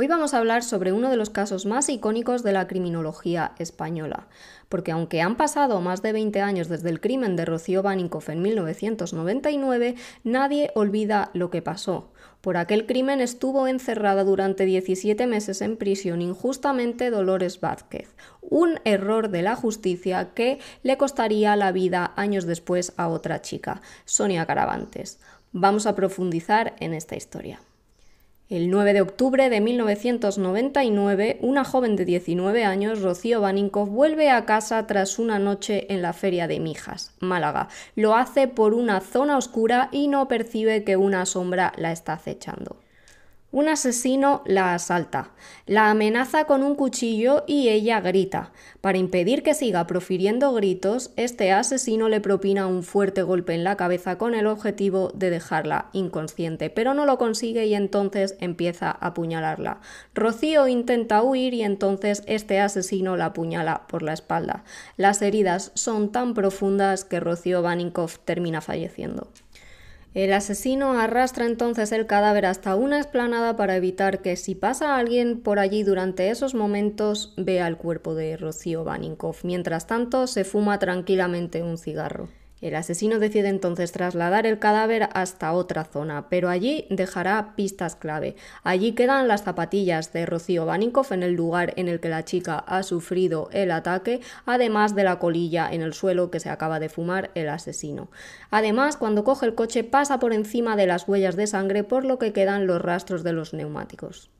Hoy vamos a hablar sobre uno de los casos más icónicos de la criminología española, porque aunque han pasado más de 20 años desde el crimen de Rocío Baninkoff en 1999, nadie olvida lo que pasó. Por aquel crimen estuvo encerrada durante 17 meses en prisión injustamente Dolores Vázquez, un error de la justicia que le costaría la vida años después a otra chica, Sonia Caravantes. Vamos a profundizar en esta historia. El 9 de octubre de 1999, una joven de 19 años, Rocío Baninkoff, vuelve a casa tras una noche en la Feria de Mijas, Málaga. Lo hace por una zona oscura y no percibe que una sombra la está acechando. Un asesino la asalta, la amenaza con un cuchillo y ella grita. Para impedir que siga profiriendo gritos, este asesino le propina un fuerte golpe en la cabeza con el objetivo de dejarla inconsciente, pero no lo consigue y entonces empieza a apuñalarla. Rocío intenta huir y entonces este asesino la apuñala por la espalda. Las heridas son tan profundas que Rocío Baninkoff termina falleciendo. El asesino arrastra entonces el cadáver hasta una explanada para evitar que si pasa alguien por allí durante esos momentos vea el cuerpo de Rocío Baninkoff. Mientras tanto, se fuma tranquilamente un cigarro. El asesino decide entonces trasladar el cadáver hasta otra zona, pero allí dejará pistas clave. Allí quedan las zapatillas de Rocío Baninkoff en el lugar en el que la chica ha sufrido el ataque, además de la colilla en el suelo que se acaba de fumar el asesino. Además, cuando coge el coche pasa por encima de las huellas de sangre por lo que quedan los rastros de los neumáticos.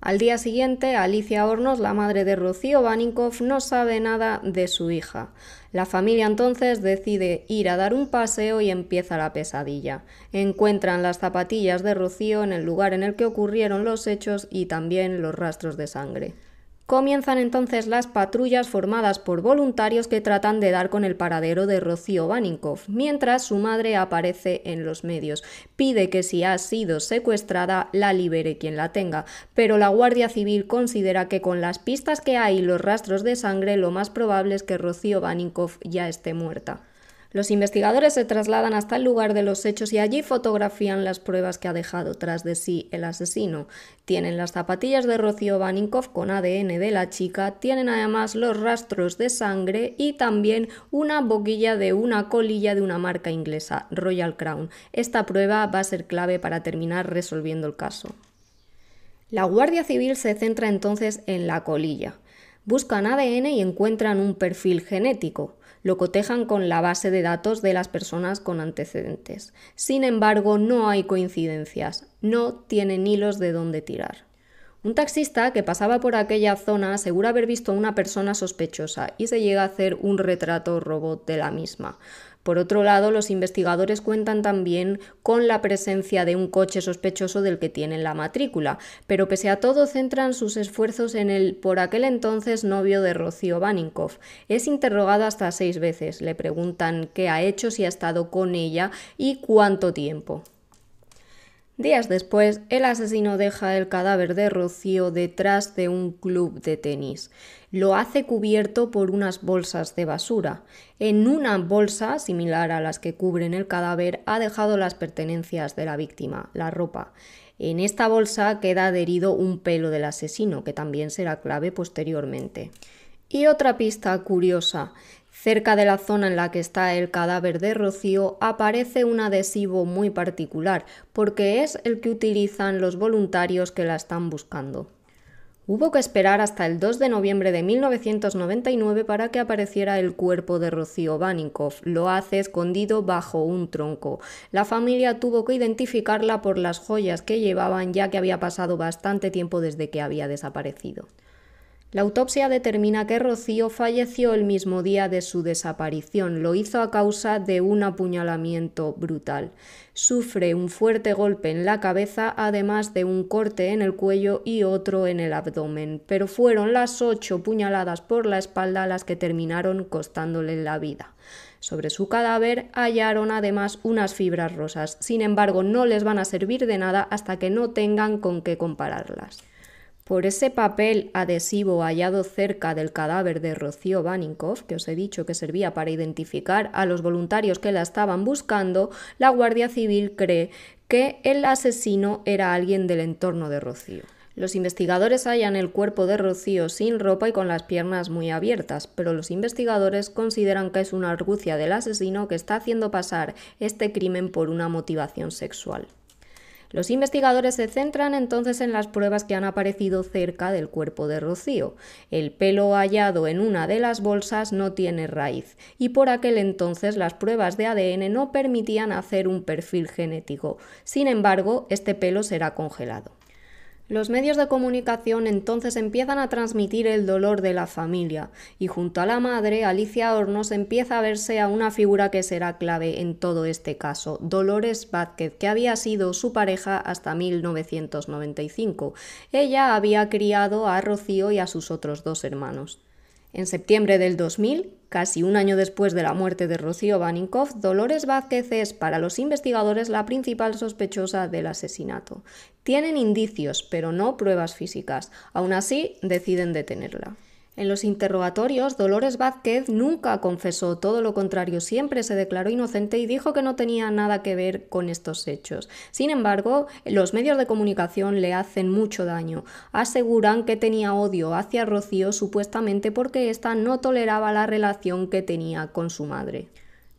Al día siguiente, Alicia Hornos, la madre de Rocío Baninkoff, no sabe nada de su hija. La familia entonces decide ir a dar un paseo y empieza la pesadilla. Encuentran las zapatillas de Rocío en el lugar en el que ocurrieron los hechos y también los rastros de sangre. Comienzan entonces las patrullas formadas por voluntarios que tratan de dar con el paradero de Rocío Baninkoff, mientras su madre aparece en los medios. Pide que si ha sido secuestrada la libere quien la tenga, pero la Guardia Civil considera que con las pistas que hay y los rastros de sangre lo más probable es que Rocío Baninkoff ya esté muerta. Los investigadores se trasladan hasta el lugar de los hechos y allí fotografían las pruebas que ha dejado tras de sí el asesino. Tienen las zapatillas de Rocío Baninkoff con ADN de la chica, tienen además los rastros de sangre y también una boquilla de una colilla de una marca inglesa, Royal Crown. Esta prueba va a ser clave para terminar resolviendo el caso. La Guardia Civil se centra entonces en la colilla. Buscan ADN y encuentran un perfil genético lo cotejan con la base de datos de las personas con antecedentes. Sin embargo, no hay coincidencias, no tienen hilos de dónde tirar. Un taxista que pasaba por aquella zona asegura haber visto a una persona sospechosa y se llega a hacer un retrato robot de la misma. Por otro lado, los investigadores cuentan también con la presencia de un coche sospechoso del que tienen la matrícula, pero pese a todo centran sus esfuerzos en el por aquel entonces novio de Rocío Baninkoff. Es interrogado hasta seis veces, le preguntan qué ha hecho, si ha estado con ella y cuánto tiempo. Días después, el asesino deja el cadáver de Rocío detrás de un club de tenis. Lo hace cubierto por unas bolsas de basura. En una bolsa, similar a las que cubren el cadáver, ha dejado las pertenencias de la víctima, la ropa. En esta bolsa queda adherido un pelo del asesino, que también será clave posteriormente. Y otra pista curiosa. Cerca de la zona en la que está el cadáver de Rocío aparece un adhesivo muy particular, porque es el que utilizan los voluntarios que la están buscando. Hubo que esperar hasta el 2 de noviembre de 1999 para que apareciera el cuerpo de Rocío Baninkoff. Lo hace escondido bajo un tronco. La familia tuvo que identificarla por las joyas que llevaban ya que había pasado bastante tiempo desde que había desaparecido. La autopsia determina que Rocío falleció el mismo día de su desaparición. Lo hizo a causa de un apuñalamiento brutal. Sufre un fuerte golpe en la cabeza, además de un corte en el cuello y otro en el abdomen. Pero fueron las ocho puñaladas por la espalda las que terminaron costándole la vida. Sobre su cadáver hallaron además unas fibras rosas. Sin embargo, no les van a servir de nada hasta que no tengan con qué compararlas. Por ese papel adhesivo hallado cerca del cadáver de Rocío Baninkoff, que os he dicho que servía para identificar a los voluntarios que la estaban buscando, la Guardia Civil cree que el asesino era alguien del entorno de Rocío. Los investigadores hallan el cuerpo de Rocío sin ropa y con las piernas muy abiertas, pero los investigadores consideran que es una argucia del asesino que está haciendo pasar este crimen por una motivación sexual. Los investigadores se centran entonces en las pruebas que han aparecido cerca del cuerpo de Rocío. El pelo hallado en una de las bolsas no tiene raíz y por aquel entonces las pruebas de ADN no permitían hacer un perfil genético. Sin embargo, este pelo será congelado. Los medios de comunicación entonces empiezan a transmitir el dolor de la familia y junto a la madre, Alicia Hornos empieza a verse a una figura que será clave en todo este caso, Dolores Vázquez, que había sido su pareja hasta 1995. Ella había criado a Rocío y a sus otros dos hermanos. En septiembre del 2000, casi un año después de la muerte de Rocío Baninkoff, Dolores Vázquez es para los investigadores la principal sospechosa del asesinato. Tienen indicios, pero no pruebas físicas. Aún así, deciden detenerla. En los interrogatorios, Dolores Vázquez nunca confesó, todo lo contrario, siempre se declaró inocente y dijo que no tenía nada que ver con estos hechos. Sin embargo, los medios de comunicación le hacen mucho daño. Aseguran que tenía odio hacia Rocío supuestamente porque ésta no toleraba la relación que tenía con su madre.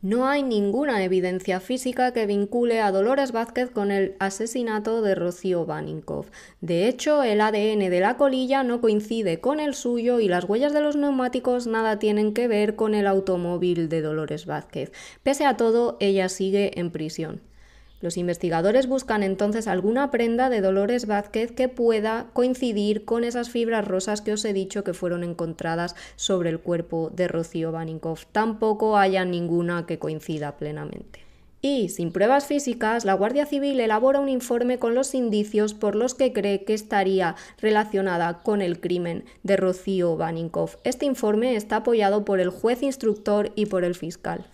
No hay ninguna evidencia física que vincule a Dolores Vázquez con el asesinato de Rocío Baninkoff. De hecho, el ADN de la colilla no coincide con el suyo y las huellas de los neumáticos nada tienen que ver con el automóvil de Dolores Vázquez. Pese a todo, ella sigue en prisión. Los investigadores buscan entonces alguna prenda de Dolores Vázquez que pueda coincidir con esas fibras rosas que os he dicho que fueron encontradas sobre el cuerpo de Rocío Baninkoff. Tampoco haya ninguna que coincida plenamente. Y, sin pruebas físicas, la Guardia Civil elabora un informe con los indicios por los que cree que estaría relacionada con el crimen de Rocío Baninkoff. Este informe está apoyado por el juez instructor y por el fiscal.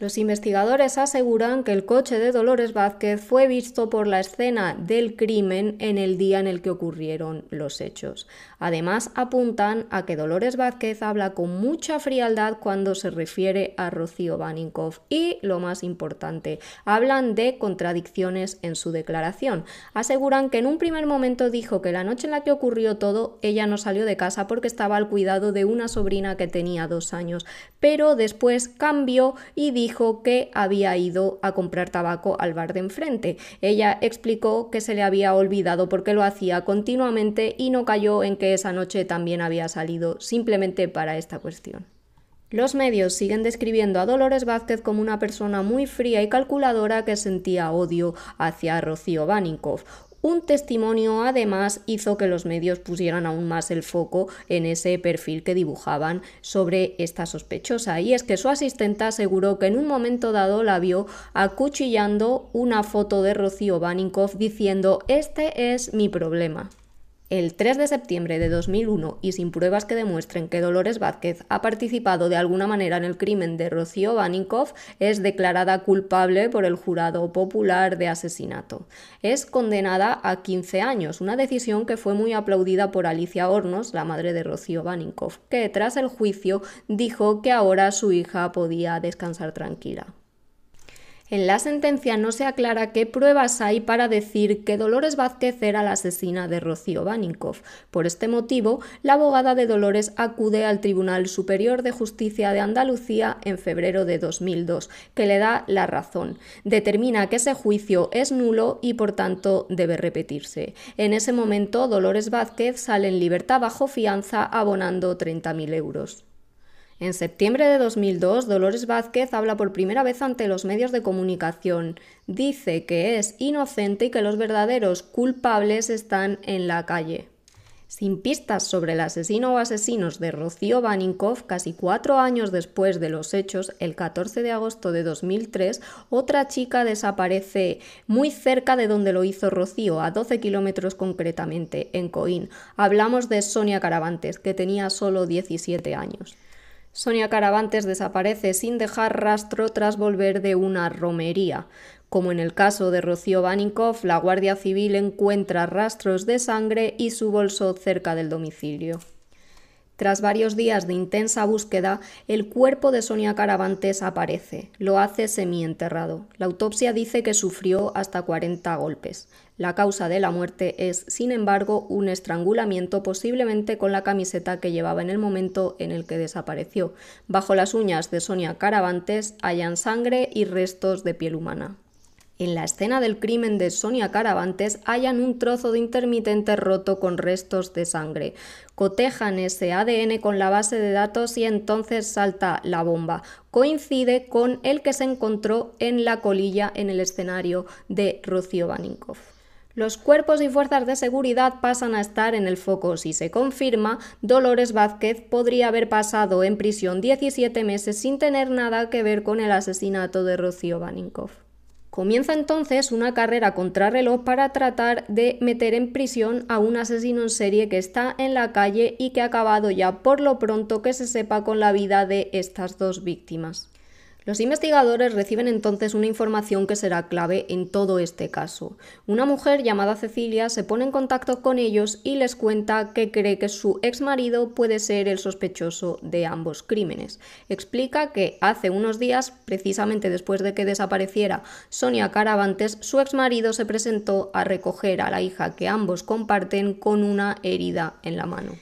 Los investigadores aseguran que el coche de Dolores Vázquez fue visto por la escena del crimen en el día en el que ocurrieron los hechos. Además, apuntan a que Dolores Vázquez habla con mucha frialdad cuando se refiere a Rocío Baninkoff y, lo más importante, hablan de contradicciones en su declaración. Aseguran que en un primer momento dijo que la noche en la que ocurrió todo ella no salió de casa porque estaba al cuidado de una sobrina que tenía dos años, pero después cambió y dijo dijo que había ido a comprar tabaco al bar de enfrente. Ella explicó que se le había olvidado porque lo hacía continuamente y no cayó en que esa noche también había salido simplemente para esta cuestión. Los medios siguen describiendo a Dolores Vázquez como una persona muy fría y calculadora que sentía odio hacia Rocío Baninkoff, un testimonio además hizo que los medios pusieran aún más el foco en ese perfil que dibujaban sobre esta sospechosa y es que su asistente aseguró que en un momento dado la vio acuchillando una foto de Rocío Baninkoff diciendo este es mi problema. El 3 de septiembre de 2001 y sin pruebas que demuestren que Dolores Vázquez ha participado de alguna manera en el crimen de Rocío Baninkoff, es declarada culpable por el jurado popular de asesinato. Es condenada a 15 años, una decisión que fue muy aplaudida por Alicia Hornos, la madre de Rocío Baninkoff, que tras el juicio dijo que ahora su hija podía descansar tranquila. En la sentencia no se aclara qué pruebas hay para decir que Dolores Vázquez era la asesina de Rocío Baninkoff. Por este motivo, la abogada de Dolores acude al Tribunal Superior de Justicia de Andalucía en febrero de 2002, que le da la razón. Determina que ese juicio es nulo y por tanto debe repetirse. En ese momento, Dolores Vázquez sale en libertad bajo fianza abonando 30.000 euros. En septiembre de 2002, Dolores Vázquez habla por primera vez ante los medios de comunicación. Dice que es inocente y que los verdaderos culpables están en la calle. Sin pistas sobre el asesino o asesinos de Rocío Baninkoff, casi cuatro años después de los hechos, el 14 de agosto de 2003, otra chica desaparece muy cerca de donde lo hizo Rocío, a 12 kilómetros concretamente, en Coín. Hablamos de Sonia Caravantes, que tenía solo 17 años. Sonia Caravantes desaparece sin dejar rastro tras volver de una romería. Como en el caso de Rocío Baninkoff, la Guardia Civil encuentra rastros de sangre y su bolso cerca del domicilio. Tras varios días de intensa búsqueda, el cuerpo de Sonia Caravantes aparece. Lo hace semienterrado. La autopsia dice que sufrió hasta 40 golpes. La causa de la muerte es, sin embargo, un estrangulamiento posiblemente con la camiseta que llevaba en el momento en el que desapareció. Bajo las uñas de Sonia Caravantes hallan sangre y restos de piel humana. En la escena del crimen de Sonia Caravantes hallan un trozo de intermitente roto con restos de sangre. Cotejan ese ADN con la base de datos y entonces salta la bomba. Coincide con el que se encontró en la colilla en el escenario de Rocío Baninkov. Los cuerpos y fuerzas de seguridad pasan a estar en el foco. Si se confirma, Dolores Vázquez podría haber pasado en prisión 17 meses sin tener nada que ver con el asesinato de Rocío Baninkov. Comienza entonces una carrera contrarreloj para tratar de meter en prisión a un asesino en serie que está en la calle y que ha acabado ya por lo pronto que se sepa con la vida de estas dos víctimas. Los investigadores reciben entonces una información que será clave en todo este caso. Una mujer llamada Cecilia se pone en contacto con ellos y les cuenta que cree que su ex marido puede ser el sospechoso de ambos crímenes. Explica que hace unos días, precisamente después de que desapareciera Sonia Caravantes, su ex marido se presentó a recoger a la hija que ambos comparten con una herida en la mano.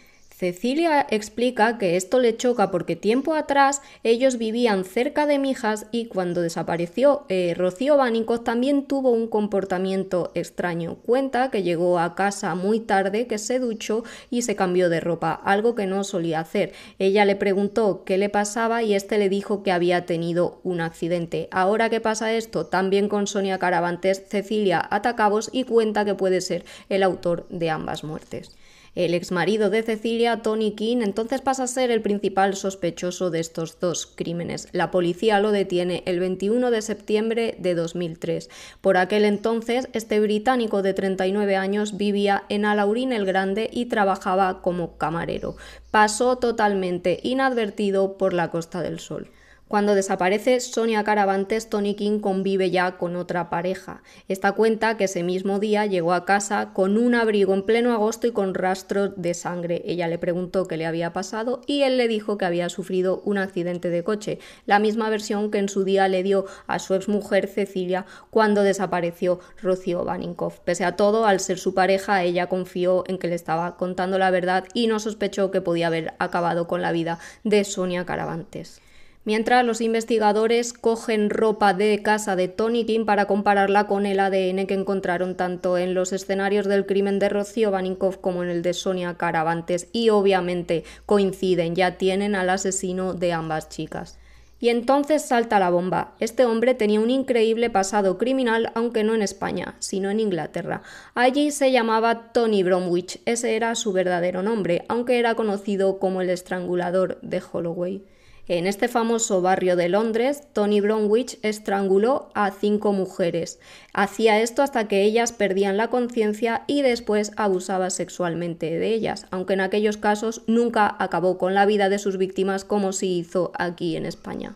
Cecilia explica que esto le choca porque tiempo atrás ellos vivían cerca de Mijas y cuando desapareció eh, Rocío Bánico también tuvo un comportamiento extraño. Cuenta que llegó a casa muy tarde, que se duchó y se cambió de ropa, algo que no solía hacer. Ella le preguntó qué le pasaba y este le dijo que había tenido un accidente. Ahora que pasa esto, también con Sonia Caravantes, Cecilia atacabos y cuenta que puede ser el autor de ambas muertes. El exmarido de Cecilia, Tony King, entonces pasa a ser el principal sospechoso de estos dos crímenes. La policía lo detiene el 21 de septiembre de 2003. Por aquel entonces, este británico de 39 años vivía en Alaurín el Grande y trabajaba como camarero. Pasó totalmente inadvertido por la Costa del Sol. Cuando desaparece Sonia Caravantes, Tony King convive ya con otra pareja. Esta cuenta que ese mismo día llegó a casa con un abrigo en pleno agosto y con rastros de sangre. Ella le preguntó qué le había pasado y él le dijo que había sufrido un accidente de coche, la misma versión que en su día le dio a su exmujer Cecilia cuando desapareció Rocío Baninkov. Pese a todo, al ser su pareja, ella confió en que le estaba contando la verdad y no sospechó que podía haber acabado con la vida de Sonia Caravantes mientras los investigadores cogen ropa de casa de Tony King para compararla con el ADN que encontraron tanto en los escenarios del crimen de Rocío Baninkov como en el de Sonia Caravantes y obviamente coinciden, ya tienen al asesino de ambas chicas. Y entonces salta la bomba. Este hombre tenía un increíble pasado criminal, aunque no en España, sino en Inglaterra. Allí se llamaba Tony Bromwich, ese era su verdadero nombre, aunque era conocido como el estrangulador de Holloway. En este famoso barrio de Londres, Tony Bromwich estranguló a cinco mujeres. Hacía esto hasta que ellas perdían la conciencia y después abusaba sexualmente de ellas, aunque en aquellos casos nunca acabó con la vida de sus víctimas como se hizo aquí en España.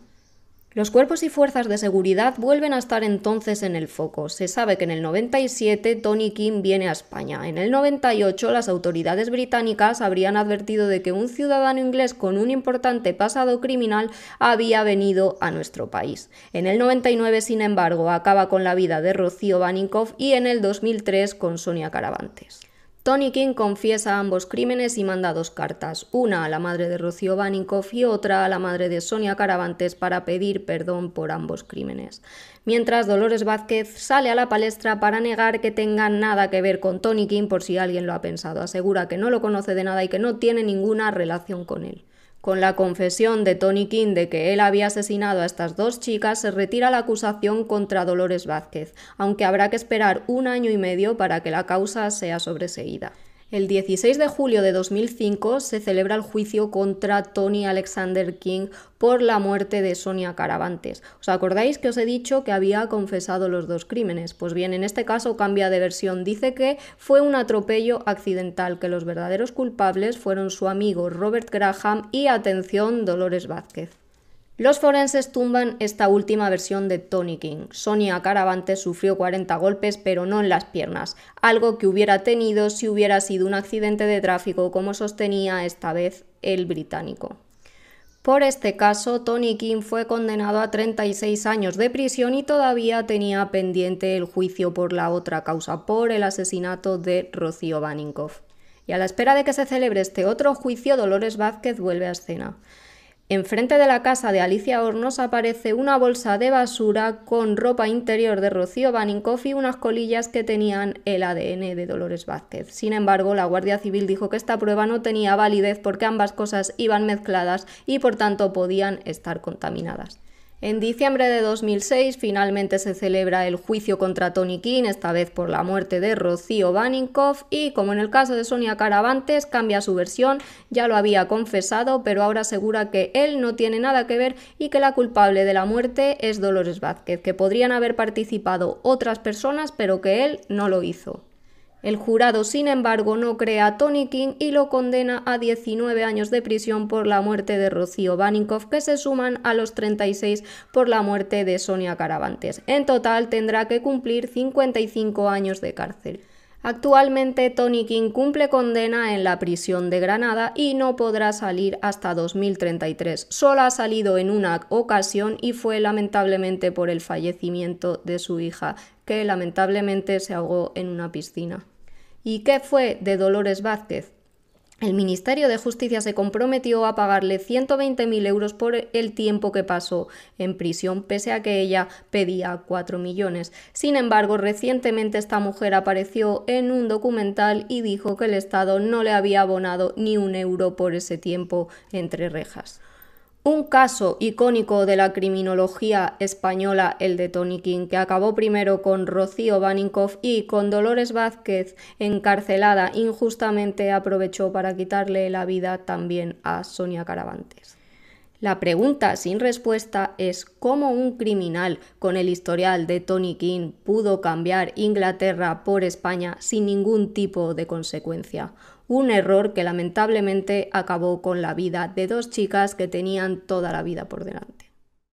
Los cuerpos y fuerzas de seguridad vuelven a estar entonces en el foco. Se sabe que en el 97 Tony King viene a España. En el 98 las autoridades británicas habrían advertido de que un ciudadano inglés con un importante pasado criminal había venido a nuestro país. En el 99, sin embargo, acaba con la vida de Rocío Baninkoff y en el 2003 con Sonia Caravantes. Tony King confiesa ambos crímenes y manda dos cartas, una a la madre de Rocío Baninkoff y otra a la madre de Sonia Caravantes para pedir perdón por ambos crímenes. Mientras Dolores Vázquez sale a la palestra para negar que tenga nada que ver con Tony King por si alguien lo ha pensado. Asegura que no lo conoce de nada y que no tiene ninguna relación con él. Con la confesión de Tony King de que él había asesinado a estas dos chicas, se retira la acusación contra Dolores Vázquez, aunque habrá que esperar un año y medio para que la causa sea sobreseída. El 16 de julio de 2005 se celebra el juicio contra Tony Alexander King por la muerte de Sonia Caravantes. ¿Os acordáis que os he dicho que había confesado los dos crímenes? Pues bien, en este caso cambia de versión. Dice que fue un atropello accidental, que los verdaderos culpables fueron su amigo Robert Graham y, atención, Dolores Vázquez. Los forenses tumban esta última versión de Tony King. Sonia Caravantes sufrió 40 golpes, pero no en las piernas, algo que hubiera tenido si hubiera sido un accidente de tráfico, como sostenía esta vez el británico. Por este caso, Tony King fue condenado a 36 años de prisión y todavía tenía pendiente el juicio por la otra causa, por el asesinato de Rocío Baninkoff. Y a la espera de que se celebre este otro juicio, Dolores Vázquez vuelve a escena. Enfrente de la casa de Alicia Hornos aparece una bolsa de basura con ropa interior de Rocío Baninkoff y unas colillas que tenían el ADN de Dolores Vázquez. Sin embargo, la Guardia Civil dijo que esta prueba no tenía validez porque ambas cosas iban mezcladas y por tanto podían estar contaminadas. En diciembre de 2006 finalmente se celebra el juicio contra Tony King, esta vez por la muerte de Rocío Baninkoff y como en el caso de Sonia Caravantes cambia su versión, ya lo había confesado, pero ahora asegura que él no tiene nada que ver y que la culpable de la muerte es Dolores Vázquez, que podrían haber participado otras personas pero que él no lo hizo. El jurado, sin embargo, no cree a Tony King y lo condena a 19 años de prisión por la muerte de Rocío Baninkoff, que se suman a los 36 por la muerte de Sonia Caravantes. En total tendrá que cumplir 55 años de cárcel. Actualmente Tony King cumple condena en la prisión de Granada y no podrá salir hasta 2033. Solo ha salido en una ocasión y fue lamentablemente por el fallecimiento de su hija, que lamentablemente se ahogó en una piscina. ¿Y qué fue de Dolores Vázquez? El Ministerio de Justicia se comprometió a pagarle 120.000 euros por el tiempo que pasó en prisión, pese a que ella pedía 4 millones. Sin embargo, recientemente esta mujer apareció en un documental y dijo que el Estado no le había abonado ni un euro por ese tiempo entre rejas. Un caso icónico de la criminología española, el de Tony King, que acabó primero con Rocío Baninkoff y con Dolores Vázquez encarcelada injustamente, aprovechó para quitarle la vida también a Sonia Caravantes. La pregunta sin respuesta es cómo un criminal con el historial de Tony King pudo cambiar Inglaterra por España sin ningún tipo de consecuencia un error que lamentablemente acabó con la vida de dos chicas que tenían toda la vida por delante.